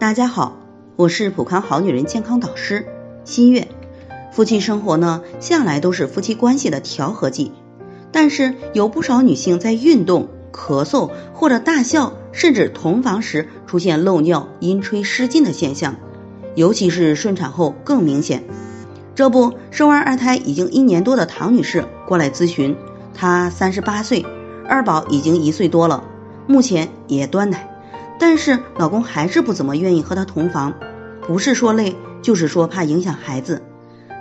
大家好，我是普康好女人健康导师新月。夫妻生活呢，向来都是夫妻关系的调和剂，但是有不少女性在运动、咳嗽或者大笑，甚至同房时出现漏尿、阴吹失禁的现象，尤其是顺产后更明显。这不，生完二胎已经一年多的唐女士过来咨询，她三十八岁，二宝已经一岁多了，目前也断奶。但是老公还是不怎么愿意和她同房，不是说累，就是说怕影响孩子。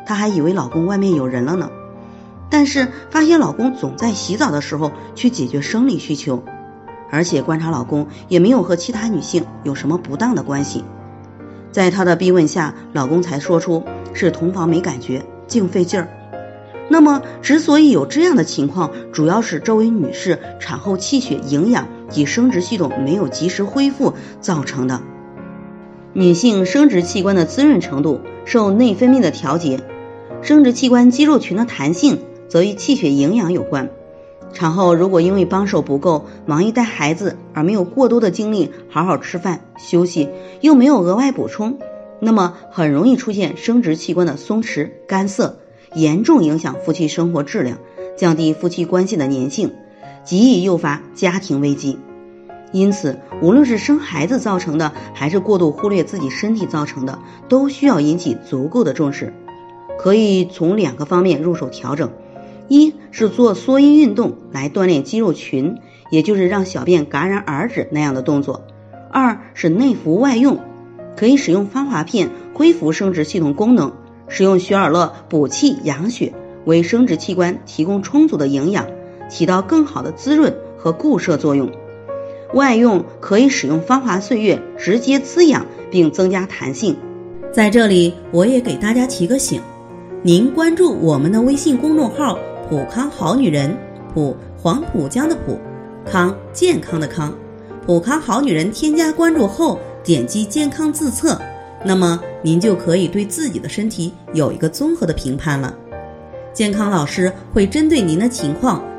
她还以为老公外面有人了呢，但是发现老公总在洗澡的时候去解决生理需求，而且观察老公也没有和其他女性有什么不当的关系。在她的逼问下，老公才说出是同房没感觉，净费劲儿。那么之所以有这样的情况，主要是这位女士产后气血营养。及生殖系统没有及时恢复造成的。女性生殖器官的滋润程度受内分泌的调节，生殖器官肌肉群的弹性则与气血营养有关。产后如果因为帮手不够，忙于带孩子而没有过多的精力好好吃饭休息，又没有额外补充，那么很容易出现生殖器官的松弛干涩，严重影响夫妻生活质量，降低夫妻关系的粘性。极易诱发家庭危机，因此，无论是生孩子造成的，还是过度忽略自己身体造成的，都需要引起足够的重视。可以从两个方面入手调整：一是做缩阴运动来锻炼肌肉群，也就是让小便戛然而止那样的动作；二是内服外用，可以使用芳华片恢复生殖系统功能，使用雪尔乐补气养血，为生殖器官提供充足的营养。起到更好的滋润和固摄作用。外用可以使用芳华岁月，直接滋养并增加弹性。在这里，我也给大家提个醒：您关注我们的微信公众号“普康好女人”，普黄浦江的浦，康健康的康，普康好女人。添加关注后，点击健康自测，那么您就可以对自己的身体有一个综合的评判了。健康老师会针对您的情况。